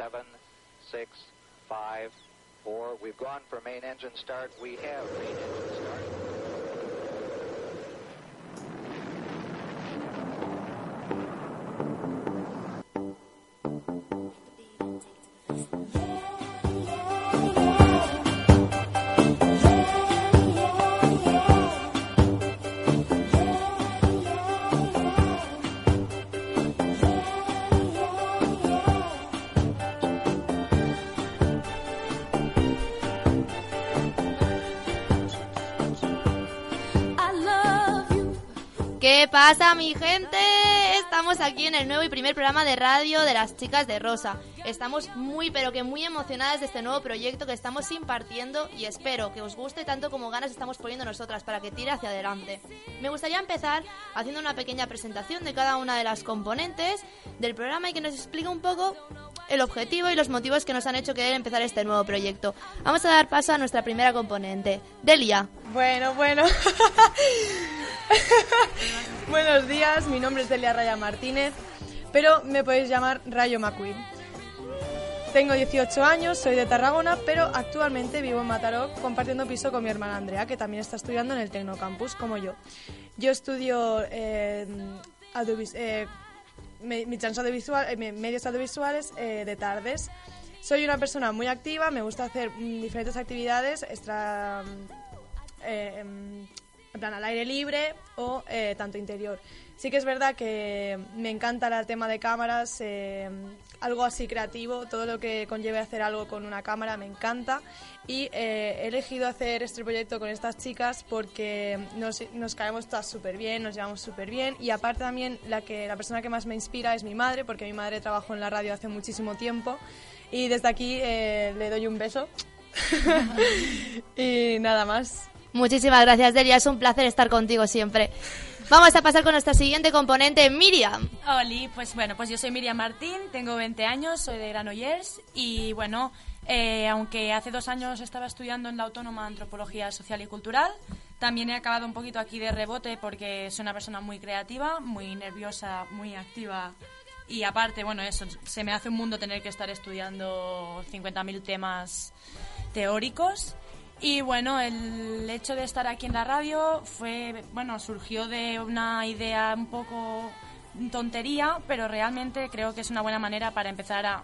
seven, six, five, four. We've gone for main engine start. We have main engine start. Pasa, mi gente? Estamos aquí en el nuevo y primer programa de radio de las chicas de Rosa. Estamos muy, pero que muy emocionadas de este nuevo proyecto que estamos impartiendo y espero que os guste tanto como ganas estamos poniendo nosotras para que tire hacia adelante. Me gustaría empezar haciendo una pequeña presentación de cada una de las componentes del programa y que nos explique un poco el objetivo y los motivos que nos han hecho querer empezar este nuevo proyecto. Vamos a dar paso a nuestra primera componente, Delia. Bueno, bueno. Buenos días, mi nombre es Delia Raya Martínez, pero me podéis llamar Rayo McQueen. Tengo 18 años, soy de Tarragona, pero actualmente vivo en Mataró compartiendo piso con mi hermana Andrea, que también está estudiando en el Tecnocampus, como yo. Yo estudio eh, eh, eh, me- medios audiovisuales eh, de tardes. Soy una persona muy activa, me gusta hacer mm, diferentes actividades extra, eh, em, en plan al aire libre o eh, tanto interior. Sí que es verdad que me encanta el tema de cámaras, eh, algo así creativo, todo lo que conlleve hacer algo con una cámara me encanta y eh, he elegido hacer este proyecto con estas chicas porque nos, nos caemos todas súper bien, nos llevamos súper bien y aparte también la, que, la persona que más me inspira es mi madre porque mi madre trabajó en la radio hace muchísimo tiempo y desde aquí eh, le doy un beso y nada más. Muchísimas gracias, Delia. Es un placer estar contigo siempre. Vamos a pasar con nuestra siguiente componente, Miriam. Oli, pues bueno, pues yo soy Miriam Martín, tengo 20 años, soy de Granollers y bueno, eh, aunque hace dos años estaba estudiando en la Autónoma Antropología Social y Cultural, también he acabado un poquito aquí de rebote porque soy una persona muy creativa, muy nerviosa, muy activa y aparte, bueno, eso, se me hace un mundo tener que estar estudiando 50.000 temas teóricos. Y bueno, el hecho de estar aquí en la radio fue, bueno, surgió de una idea un poco tontería, pero realmente creo que es una buena manera para empezar a,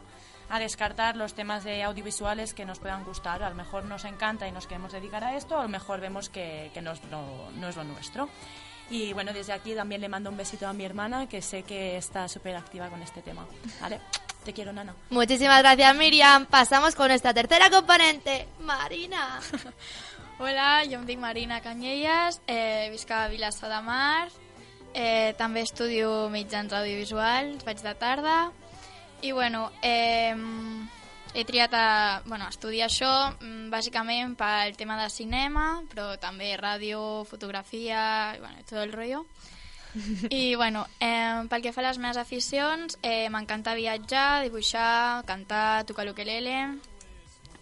a descartar los temas de audiovisuales que nos puedan gustar. A lo mejor nos encanta y nos queremos dedicar a esto, a lo mejor vemos que, que no, es lo, no es lo nuestro. Y bueno, desde aquí también le mando un besito a mi hermana, que sé que está súper activa con este tema. ¿Vale? Te quiero, Nana. Muchísimas gracias, Miriam. Pasamos con nuestra tercera componente, Marina. Hola, jo em dic Marina Canyelles, eh, visc a Vilassar de Mar, eh, també estudio mitjans audiovisuals, faig de tarda, i bueno, eh, he triat a, bueno, estudiar això mm, bàsicament pel tema de cinema, però també ràdio, fotografia, i bueno, tot el rotllo. I bueno, eh, pel que fa a les meves aficions, eh, m'encanta viatjar, dibuixar, cantar, tocar l'ukelele,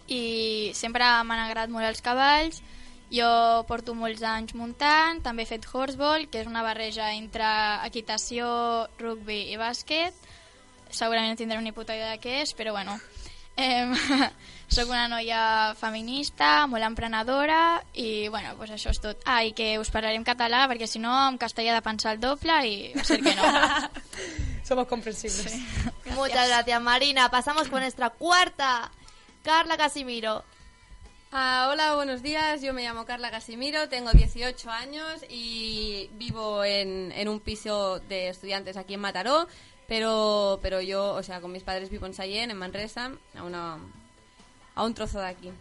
i sempre m'han agradat molt els cavalls. Jo porto molts anys muntant, també he fet horseball, que és una barreja entre equitació, rugby i bàsquet. Segurament no tindré ni puta idea de què és, però bueno. Eh, soc una noia feminista, molt emprenedora i bueno, pues això és tot. Ah, i que us parlaré en català perquè si no en castellà he de pensar el doble i va ser que no. Somos comprensibles. Muchas gracias, Marina. Pasamos con nuestra cuarta, Carla Casimiro. Ah, hola, buenos días. Yo me llamo Carla Casimiro, tengo 18 años y vivo en, en un piso de estudiantes aquí en Mataró, pero, pero yo, o sea, con mis padres vivo en Sallén, en Manresa, a, una, a un trozo de aquí.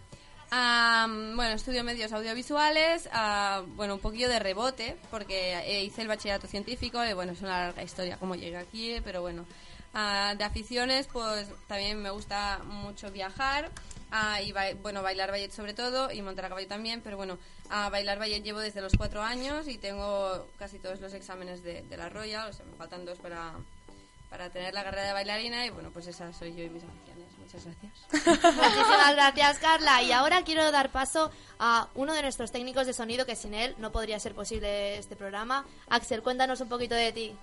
Ah, bueno, estudio medios audiovisuales, ah, bueno, un poquillo de rebote, porque eh, hice el bachillerato científico, y bueno, es una larga historia cómo llegué aquí, pero bueno. Ah, de aficiones, pues también me gusta mucho viajar, ah, y bueno, bailar ballet sobre todo, y montar a caballo también, pero bueno, a bailar ballet llevo desde los cuatro años y tengo casi todos los exámenes de, de la Royal, o sea, me faltan dos para, para tener la carrera de bailarina, y bueno, pues esa soy yo y mis aficiones. Muchas gracias. Muchísimas gracias, Carla. Y ahora quiero dar paso a uno de nuestros técnicos de sonido, que sin él no podría ser posible este programa. Axel, cuéntanos un poquito de ti.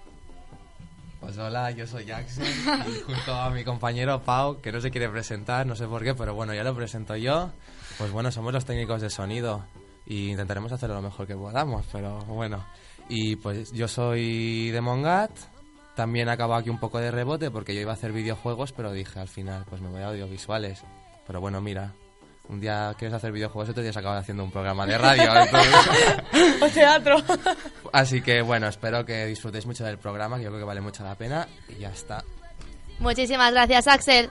Pues hola, yo soy Jackson y junto a mi compañero Pau, que no se quiere presentar, no sé por qué, pero bueno, ya lo presento yo. Pues bueno, somos los técnicos de sonido y intentaremos hacerlo lo mejor que podamos, pero bueno. Y pues yo soy de Mongat, también acabado aquí un poco de rebote porque yo iba a hacer videojuegos, pero dije al final, pues me voy a audiovisuales. Pero bueno, mira, un día quieres hacer videojuegos, otro día se acaba haciendo un programa de radio. o teatro. Así que bueno, espero que disfrutéis mucho del programa, que yo creo que vale mucho la pena. Y ya está. Muchísimas gracias, Axel.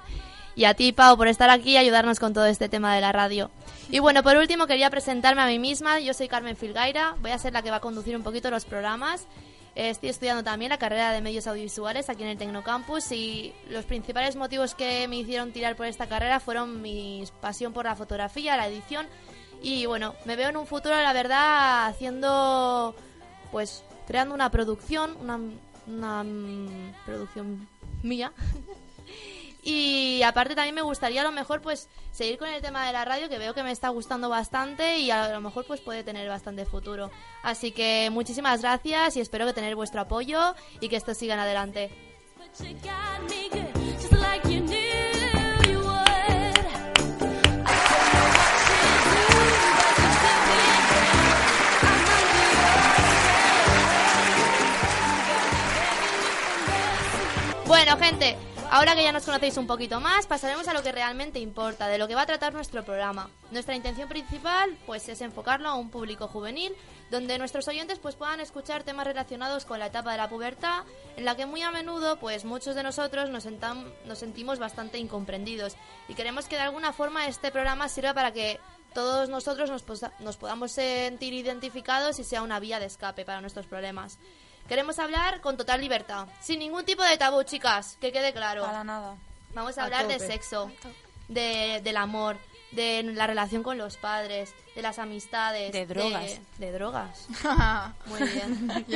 Y a ti, Pau, por estar aquí y ayudarnos con todo este tema de la radio. Y bueno, por último quería presentarme a mí misma. Yo soy Carmen Filgaira, voy a ser la que va a conducir un poquito los programas. Estoy estudiando también la carrera de medios audiovisuales aquí en el Tecnocampus y los principales motivos que me hicieron tirar por esta carrera fueron mi pasión por la fotografía, la edición. Y bueno, me veo en un futuro, la verdad, haciendo, pues, creando una producción, una, una mm, producción mía Y aparte también me gustaría a lo mejor pues seguir con el tema de la radio que veo que me está gustando bastante y a lo mejor pues puede tener bastante futuro. Así que muchísimas gracias y espero que tener vuestro apoyo y que esto sigan adelante. Bueno, gente, Ahora que ya nos conocéis un poquito más, pasaremos a lo que realmente importa, de lo que va a tratar nuestro programa. Nuestra intención principal, pues, es enfocarlo a un público juvenil, donde nuestros oyentes, pues, puedan escuchar temas relacionados con la etapa de la pubertad, en la que muy a menudo, pues, muchos de nosotros nos, nos sentimos bastante incomprendidos. Y queremos que de alguna forma este programa sirva para que todos nosotros nos, nos podamos sentir identificados y sea una vía de escape para nuestros problemas. Queremos hablar con total libertad, sin ningún tipo de tabú, chicas, que quede claro. Para nada. Vamos a, hablar de sexo, de, del amor, de la relación con los padres, de las amistades. De drogas. De, drogas. Muy bien.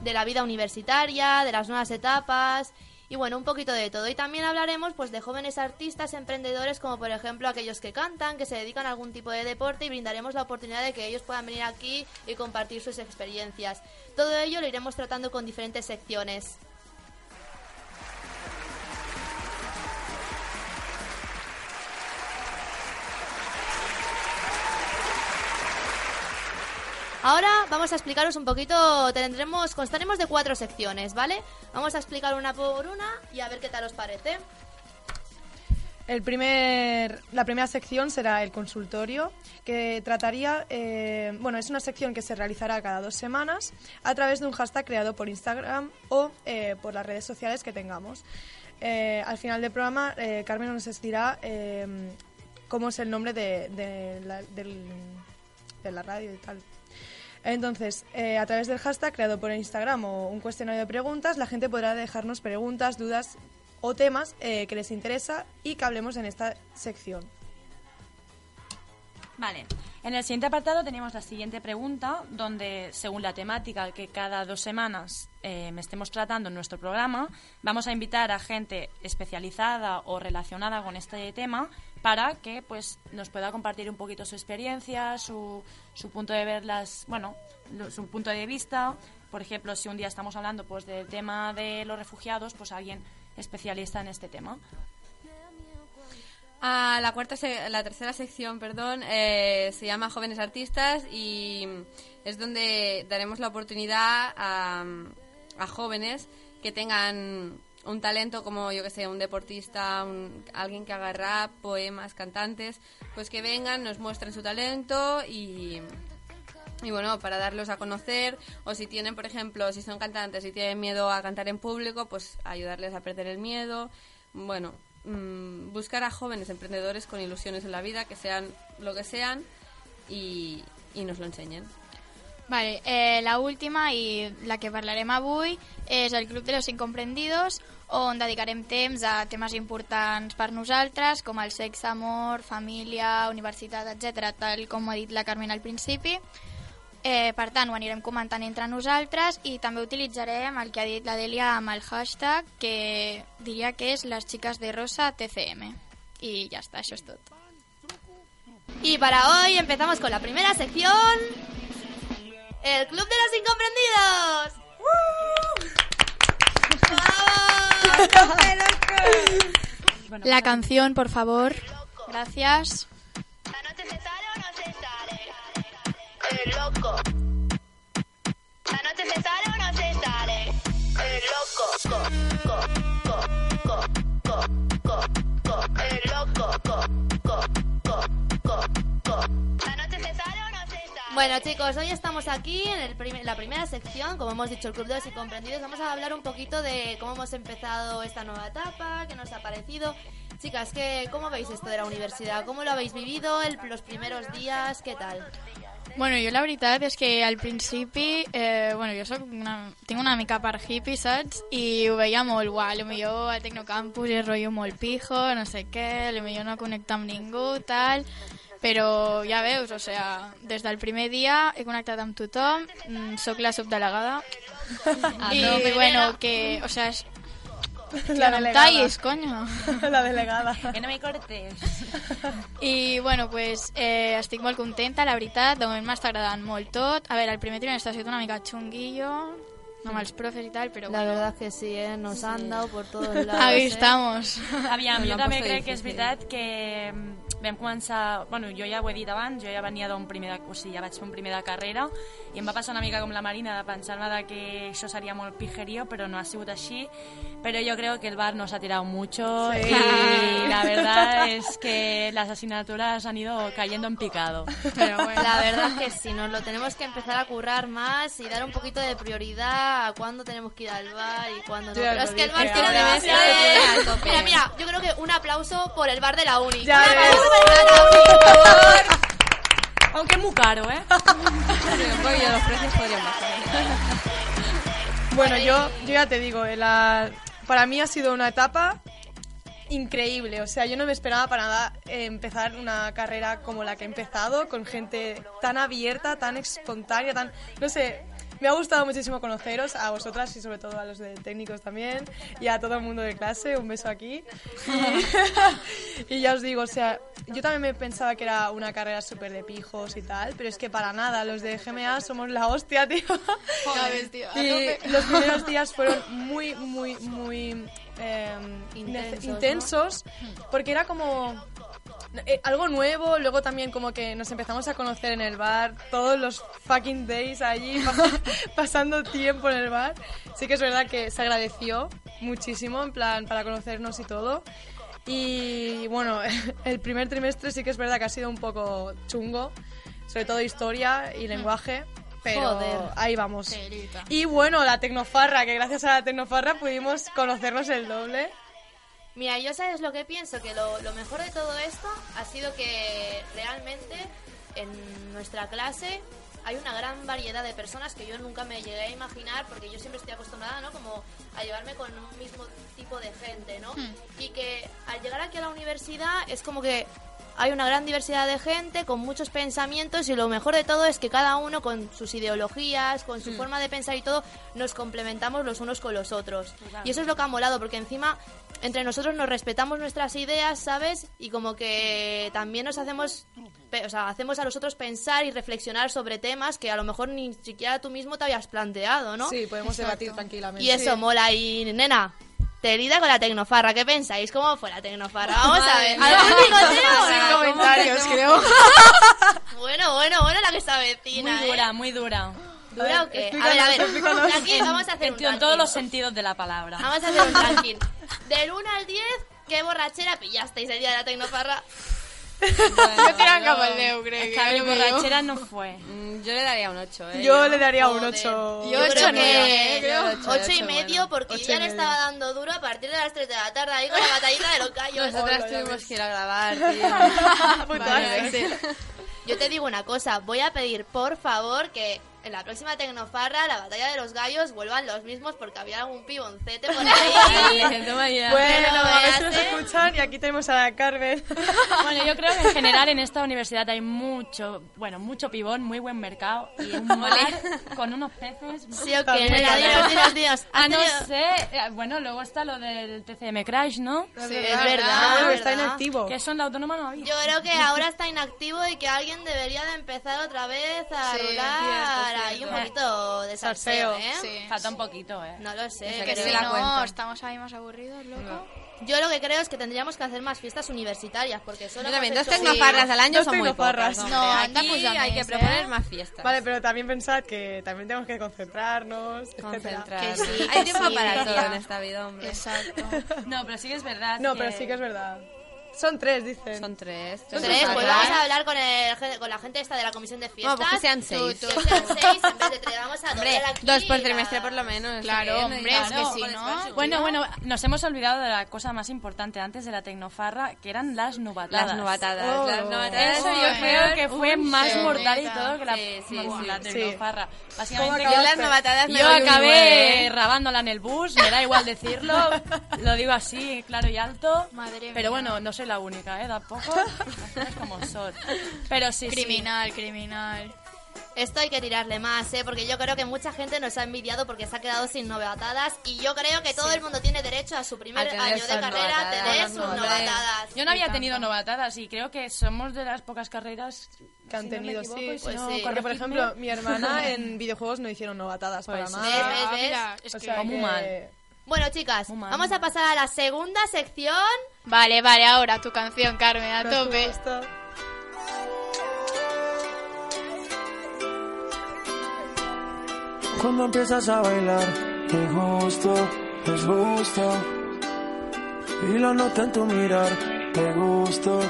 de la vida universitaria, de las nuevas etapas y bueno, un poquito de todo. Y también hablaremos pues de jóvenes artistas, emprendedores como por ejemplo aquellos que cantan, que se dedican a algún tipo de deporte y brindaremos la oportunidad de que ellos puedan venir aquí y compartir sus experiencias. Todo ello lo iremos tratando con diferentes secciones. Ahora vamos a explicaros un poquito, tendremos, constaremos de cuatro secciones, ¿vale? Vamos a explicar una por una y a ver qué tal os parece. El primer, la primera sección será el consultorio, que trataría, eh, bueno, es una sección que se realizará cada dos semanas a través de un hashtag creado por Instagram o eh, por las redes sociales que tengamos. Eh, al final del programa, Carmen nos dirá cómo es el nombre de, la radio y tal. Entonces, a través del hashtag creado por Instagram o un cuestionario de preguntas, la gente podrá dejarnos preguntas, dudas o temas eh, que les interesa y que hablemos en esta sección. Vale, en el siguiente apartado tenemos la siguiente pregunta, donde según la temática que cada dos semanas eh, estemos tratando en nuestro programa, vamos a invitar a gente especializada o relacionada con este tema para que pues nos pueda compartir un poquito su experiencia, su, su punto de ver las, bueno, su punto de vista. Por ejemplo, si un día estamos hablando pues del tema de los refugiados, pues alguien especialista en este tema. Ah, la cuarta, la tercera sección, perdón, eh, se llama Jóvenes Artistas y es donde daremos la oportunidad a, jóvenes que tengan un talento como yo que sé, un deportista, alguien que haga rap, poemas, cantantes, pues que vengan, nos muestren su talento y, y bueno, para darlos a conocer, o si tienen, por ejemplo, si son cantantes y tienen miedo a cantar en público, pues ayudarles a perder el miedo. Bueno, mm, buscar a jóvenes emprendedores con ilusiones en la vida, que sean lo que sean, y, y nos lo enseñen. Vale, eh, la última i la que parlarem avui és el Club de los Incomprendidos, on dedicarem temps a temes importants per nosaltres, com el sexe, amor, família, universitat, etc, tal com ha dit la Carmen al principi. Eh, per tant, ho anirem comentant entre nosaltres i també utilitzarem el que ha dit la Delia amb el hashtag, que diria que és les xiques de rosa TCM. Y ya está, eso es todo. Y para hoy empezamos con la primera sección, el Club de los Incomprendidos. ¡Uh! La canción, por favor. Gracias. Bueno chicos, hoy estamos aquí en el prim- la primera sección, como hemos dicho, el Club de los Incomprendidos. Vamos a hablar un poquito de cómo hemos empezado esta nueva etapa, qué nos ha parecido. Chicas, ¿qué, ¿cómo veis esto de la universidad? ¿Cómo lo habéis vivido el- los primeros días? ¿Qué tal? Bueno, jo la veritat és que al principi, eh, bueno, jo soc una, tinc una mica per hippie, saps? I ho veia molt, uah, a lo millor a Tecnocampus és rotllo molt pijo, no sé què, a lo millor no connecta amb ningú, tal... Però ja veus, o sea, des del primer dia he connectat amb tothom, mm, sóc la subdelegada, i no, bueno, que, o sea, és... La no tallis, coño. La delegada. que no me cortes. I, bueno, pues, eh, estic molt contenta, la veritat. De moment m'està agradant molt tot. A veure, el primer trimestre ha sigut una mica xunguillo, amb els profes i tal, però La bueno, verdad es que sí, ¿eh? nos han dado por todos lados. aquí ¿eh? estamos. Aviam, Me jo també crec que és veritat que mm, vam començar... Bueno, jo ja ho he dit abans, jo ja venia d'un primer de... O sigui, ja vaig fer un primer de carrera i em va passar una mica com la Marina de pensar-me de que això seria molt pijerío, però no ha sigut així. Pero yo creo que el bar nos ha tirado mucho Sí. y la verdad es que las asignaturas han ido cayendo en picado. Pero bueno. La verdad es que sí, nos lo tenemos que empezar a currar más y dar un poquito de prioridad a cuándo tenemos que ir al bar y cuándo no. Pero es que el bar tiene ahora una sí. base- A tope. Mira, mira, yo creo que un aplauso por el bar de la uni. Ya un ves. aplauso por el bar de la uni, por favor. Aunque es muy caro, ¿eh? Los precios podrían bajar. Bueno, yo, yo ya te digo, la- para mí ha sido una etapa increíble. O sea, yo no me esperaba para nada eh, empezar una carrera como la que he empezado, con gente tan abierta, tan espontánea, tan... No sé, me ha gustado muchísimo conoceros, a vosotras y sobre todo a los de técnicos también, y a todo el mundo de clase, un beso aquí. Y, y ya os digo, o sea, yo también me pensaba que era una carrera súper de pijos y tal, pero es que para nada, los de GMA somos la hostia, tío. Joder, tío, Y los primeros días fueron muy, muy, muy eh, Intensos, ¿no? intensos, porque era como eh, algo nuevo, luego también como que nos empezamos a conocer en el bar, todos los fucking days allí, pas- pasando tiempo en el bar. Sí que es verdad que se agradeció muchísimo, en plan, para conocernos y todo. Y bueno, el primer trimestre sí que es verdad que ha sido un poco chungo, sobre todo historia y lenguaje, pero Joder. ahí vamos. Telita. Y bueno, la Tecnofarra, que gracias a la Tecnofarra pudimos conocernos el doble. Mira, yo sabes lo que pienso, que lo, lo mejor de todo esto ha sido que realmente en nuestra clase hay una gran variedad de personas que yo nunca me llegué a imaginar, porque yo siempre estoy acostumbrada, ¿no? Como a llevarme con un mismo tipo de gente, ¿no? Y que al llegar aquí a la universidad es como que hay una gran diversidad de gente con muchos pensamientos y lo mejor de todo es que cada uno con sus ideologías, con su forma de pensar y todo, nos complementamos los unos con los otros. Y eso es lo que ha molado, porque encima entre nosotros nos respetamos nuestras ideas, ¿sabes? Y como que también nos hacemos, o sea, hacemos a los otros pensar y reflexionar sobre temas que a lo mejor ni siquiera tú mismo te habías planteado, ¿no? Sí, podemos debatir tranquilamente. Y eso mola. Y nena, Terida con la tecnofarra, ¿qué pensáis? ¿Cómo fue la tecnofarra? Vamos a ver. ¿Algún picoteo? Sin comentarios, creo. Bueno, bueno, bueno, la que está vecina, Muy ¿eh? dura, muy dura. ¿Dura o qué? A ver, a ver. Aquí vamos a hacer un En, todos los sentidos de la palabra. Vamos a hacer un ranking. Del 1 al 10, ¿qué borrachera pillasteis el día de la tecnofarra? Jo tirant cap al 10, crec. Es que a borrachera no fue. Mm, Yo le daría un 8, ¿eh? Yo le daría un Joder. 8. Yo Yo ocho, creo nueve, que eh, creo. Ocho, 8 y medio bueno. porque Ocho yo ya le estaba dando duro a partir de las 3 de la tarde ahí con la batallita de los callos. Nosotras Hola, tuvimos que ir a grabar, tío. Vale, Yo te digo una cosa, voy a pedir por favor que en la próxima Tecnofarra, la batalla de los gallos, vuelvan los mismos porque había algún piboncete por ahí. Bueno, a ver si nos escuchan. Y aquí tenemos a la Carmen. Bueno, yo creo que en general en esta universidad hay mucho, bueno, mucho pibón, muy buen mercado y un mar con unos peces. Sí o qué, También, nena, también. dinos, dinos, dinos. Ah, ¿Has no sé. eh, Bueno, luego está lo del TCM Crash, ¿no? Sí, es verdad, está inactivo. Que eso en la autónoma no había. Yo creo que ahora está inactivo y que alguien debería de empezar otra vez a Sí, rular cierto, ahí un poquito de salseo, ¿eh? Sí. Falta un poquito, ¿eh? No lo sé. Eso Que que si la no, cuenta. estamos ahí más aburridos, loco. Yo lo que creo es que tendríamos que hacer más fiestas universitarias, porque solo Yo también, dos tecnofarras al año Dos son muy tecnofarras. pocas. No, anda, pues hay que proponer ¿eh? más fiestas. Vale, pero también pensad que también tenemos que concentrarnos, etcétera. Concentrar. Que sí, Hay tiempo sí, para todo tía. en esta vida, hombre. Exacto. No, pero sí que es verdad. No, pero sí que es verdad. Son tres, dicen. Son tres. Tres, Tres, pues vamos a hablar con, el, con la gente esta de la comisión de fiestas. Bueno, pues que sean Tú, seis. tú, que sean seis en vez de tres. Vamos a Hombre, aquí dos por la- trimestre por lo menos. Claro, hombre, es que no-. Bueno, bueno, nos hemos olvidado de la cosa más importante antes de la tecnofarra, que eran las nubatadas. Las novatadas. Oh. Las novatadas. Eso yo creo que fue más sí, mortal y todo que la, Sí, sí, la tecnofarra. ¿Cómo Básicamente Yo las novatadas me Yo acabé ¿eh? rabándola en el bus, me da igual decirlo, lo digo así, claro y alto. Madre mía. Pero bueno, no soy la única, ¿eh? Tampoco. Como son. Pero sí, sí. Criminal, criminal. Esto hay que tirarle más, ¿eh? Porque yo creo que mucha gente nos ha envidiado porque se ha quedado sin novatadas y yo creo que todo el mundo tiene derecho a su primer A año de carrera tener sus novatadas. Yo no había tenido novatadas y creo que somos de las pocas carreras Que han si no me tenido, equivoco, sí, pues no, sí. Porque, por ejemplo, mi hermana en videojuegos no hicieron novatadas Pues para sí. nada. ¿Ves, ves, ves? mira, es O que- sea muy que- mal. Bueno, chicas, vamos a pasar a la segunda sección. Vale, vale, ahora tu canción, Carmen, a tope. Cuando empiezas a bailar, te gusto, es gusto. Y lo noto en tu mirar, te gusto,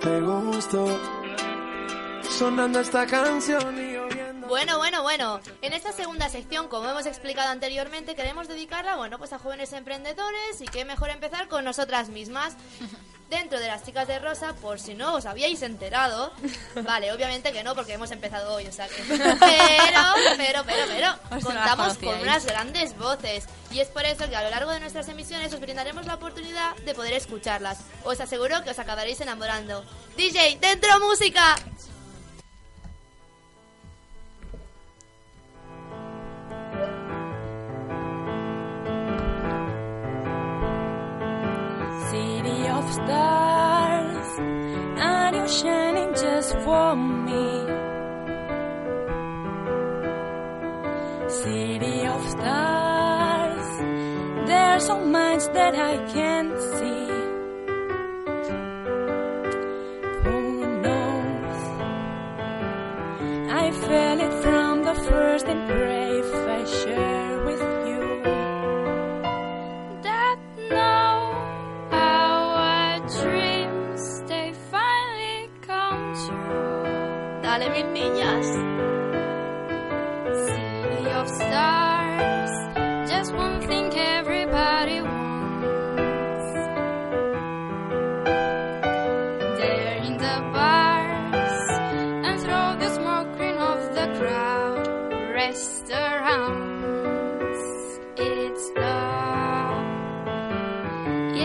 te gusto. Sonando esta canción y. Bueno, bueno, bueno. En esta segunda sección, como hemos explicado anteriormente, queremos dedicarla, bueno, pues a jóvenes emprendedores y qué mejor empezar con nosotras mismas. Dentro de las chicas de Rosa, por si no os habíais enterado, vale, obviamente que no, porque hemos empezado hoy, o sea que... Pero, pero, pero, pero, Os contamos con unas grandes voces y es por eso que a lo largo de nuestras emisiones os brindaremos la oportunidad de poder escucharlas. Os aseguro que os acabaréis enamorando. DJ, dentro música. Stars, and you're shining just for me. City of stars, there's so much that I can't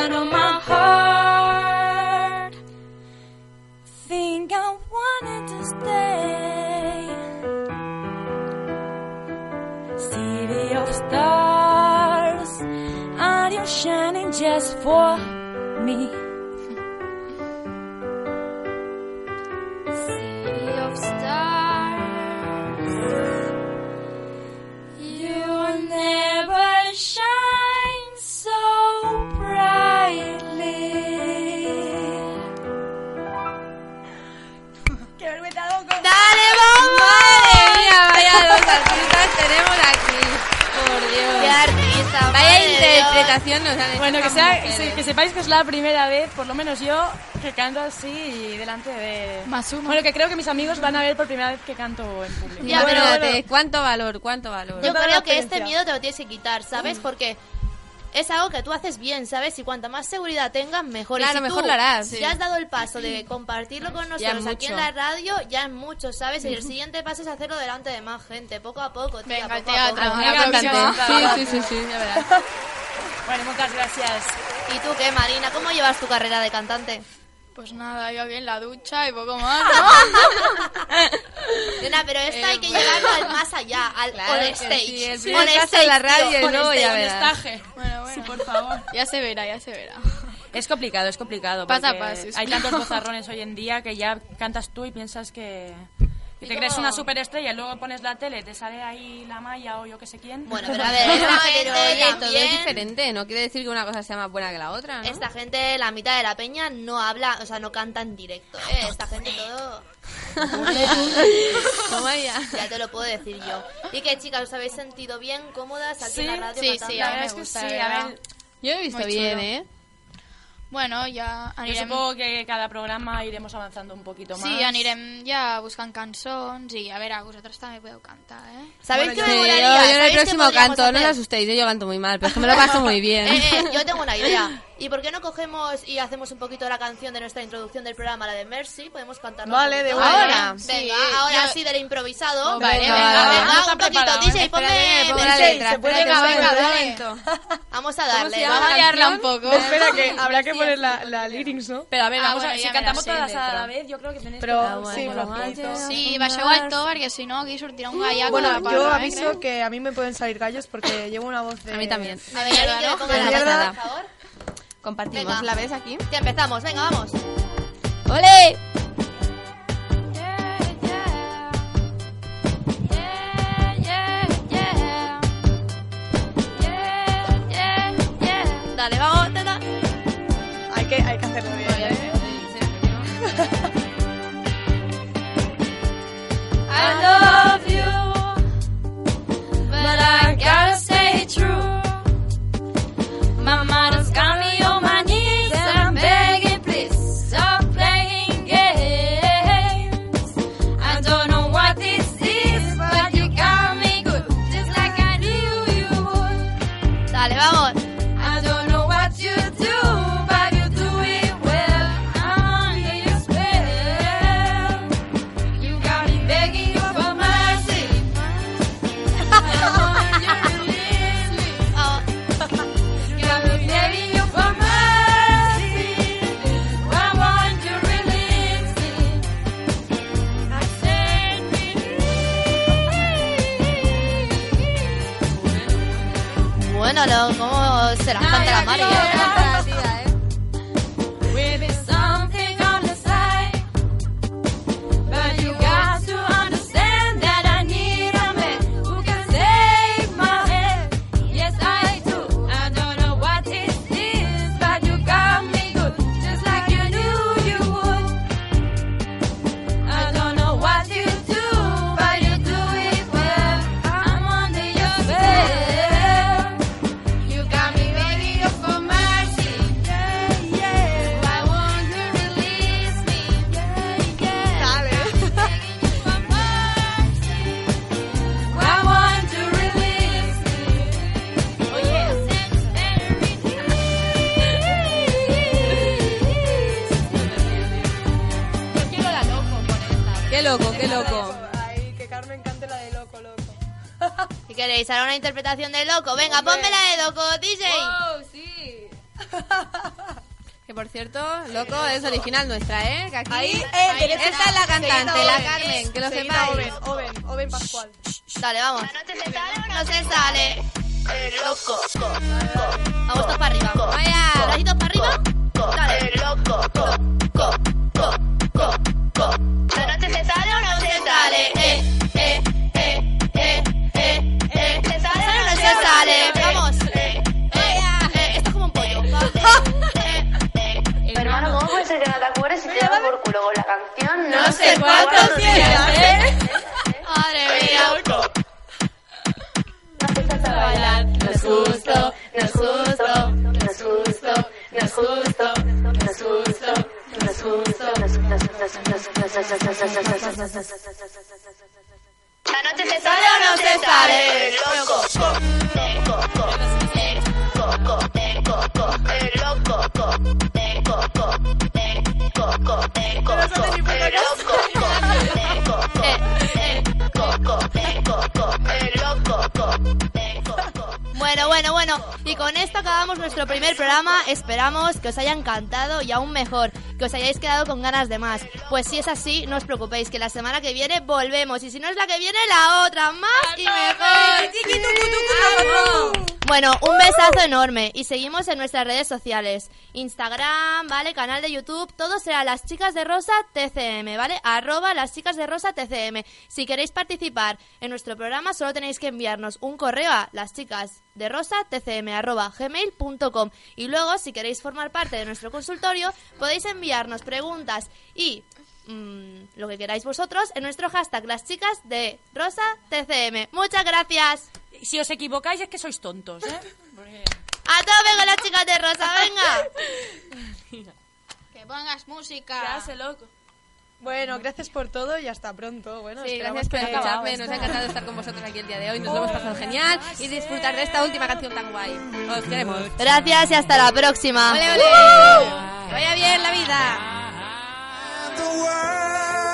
down on my heart. think I wanted to stay. City of stars, are you're shining just for me. Nos han hecho Bueno, que, sea, que sepáis que es la primera vez, por lo menos yo, que canto así delante de... Más uno. Bueno, que creo que mis amigos van a ver por primera vez que canto en público. Ya, pero- Imagínate, cuánto valor, cuánto valor. Yo creo que este miedo te lo tienes que quitar, ¿sabes? Porque es algo que tú haces bien, ¿sabes? Y cuanta más seguridad tengas, mejor. Y Claro, si mejor tú lo harás. Ya has dado el paso de compartirlo con nosotros aquí en la radio, ya es mucho, ¿sabes? Y el siguiente paso es hacerlo delante de más gente, poco a poco, tía, Venga, al poco a teatro. poco. Una Venga. Sí, sí, sí, sí, ya verás. Bueno, muchas gracias. ¿Y tú qué, Marina? ¿Cómo llevas tu carrera de cantante? Pues nada, yo bien la ducha y poco más. Nena, pero esto Eh, hay que bueno. llevarlo al más allá, al Claro on stage. sí, el On stage, en la tío, radio y on luego ya verás. Bueno, bueno. Sí, por favor. Ya se verá, ya se verá. Es complicado, es complicado. Paso a porque paso, sí. Hay tantos bozarrones hoy en día que ya cantas tú y piensas que, que ¿Y te crees una superestrella y luego pones la tele, te sale ahí la malla o yo que sé quién. Bueno, pero a ver, esta Pero, gente oye, todo es también... diferente. No quiere decir que una cosa sea más buena que la otra, ¿no? Esta gente, la mitad de la peña, no habla, o sea, no canta en directo, ¿eh? Esta gente todo... Toma ya. Ya te lo puedo decir yo. ¿Y qué, chicas, os habéis sentido bien, cómodas aquí Sí, en la radio? sí, sí, a mí me que gusta, sí, a ver, Yo he visto Muy bien, chulo. ¿eh? Bueno, ja yo anirem... supongo que cada programa iremos avanzando un poquito más. Sí, anirem ja buscant cançons i a veure, vosaltres també podeu cantar, eh? ¿Sabéis Sí, me yo, molaría? yo en el ¿Sabéis qué próximo podríamos canto, no os asustéis, yo, yo canto muy mal, pero es que me lo paso muy bien. Eh, eh, yo tengo una idea. ¿Y por qué no cogemos y hacemos un poquito la canción de nuestra introducción del programa, la de Mercy? Podemos cantarla. Vale, de. Ahora. Venga, Sí, ahora yo- sí del improvisado. Vale, venga, venga, venga, vamos a un poquito. DJ, ponme pongo la letra, se puede espérate, grabar, un momento. Vamos a ¿Cómo darle. vamos. Vamos a liarla un poco. Espera, que habrá que poner la, la lyrics, ¿no? Pero a ver, Ah, vamos bueno, a, si ya me cantamos todas a la vez, yo creo que tenéis Pero Ah, bueno, sí, bueno, flojito. Sí, baixeu el to perquè si no aquí sortirà un gallaco. Bueno, yo eh, aviso creo. que a mí me pueden salir gallos porque llevo una voz de... A mí también. A ver, ¿alguien quiere ¿no? por favor? Compartimos. Venga. ¿La ves aquí? Ya empezamos, venga, vamos. ¡Ole! Dale, vamos, teta. Hay que, hay que hacerlo bien, ¿eh? Bueno, lo, ¿cómo se las canta la Mari? Qué loco, qué loco. Ay, que Carmen cante la de loco, loco. ¿Y queréis? ¿Hará una interpretación de loco? Venga, ponme la de loco, DJ. ¡Oh, sí! Que por cierto, loco es original nuestra, ¿eh? Que aquí. Ahí, eh. Esta es la cantante, la. Carmen, que lo sepáis. Oven, Oven, Oven Pascual. Dale, vamos. No se sale. loco. Vamos todos para arriba. Vaya. Bracitos para arriba. Dale. loco. Sale. Eh, eh, eh, eh, eh, eh. ¿Se sale o no se sale? Vamos. Eh, eh, eh. Esto es como un pollo. Hermano, ¿cómo puede ser que no te acuerdes si te daba por culo con la canción? No sé cuántos días, ¿eh? Madre mía. bailar. No es justo, no es justo, no es justo, no es justo, no es justo, no es justo, no es justo, Esperamos que os haya encantado y aún mejor, que os hayáis quedado con ganas de más. Pues si es así, no os preocupéis, que la semana que viene volvemos. Y si no es la que viene, la otra, más y mejor. Bueno, un besazo enorme y seguimos en nuestras redes sociales. Instagram, ¿vale? Canal de YouTube, todo será Las Chicas de Rosa TCM, ¿vale? Arroba Las Chicas de Rosa TCM. Si queréis participar en nuestro programa, solo tenéis que enviarnos un correo a las chicas de rosa tcm arroba gmail.com y luego, si queréis formar parte de nuestro consultorio, podéis enviarnos preguntas y mm, lo que queráis vosotros en nuestro hashtag Las Chicas de Rosa TCM. Muchas gracias. Si os equivocáis es que sois tontos, ¿eh? A tope con las chicas de Rosa, venga. Que pongas música. Ya se loco. Bueno, gracias por todo y hasta pronto. Bueno, Sí, gracias por escucharme. Nos ha encantado estar con vosotros aquí el día de hoy. Nos lo hemos pasado genial y disfrutar de esta última canción tan guay. Os queremos. Gracias y hasta la próxima. ¡Ole, ole! Que vaya bien la vida. the world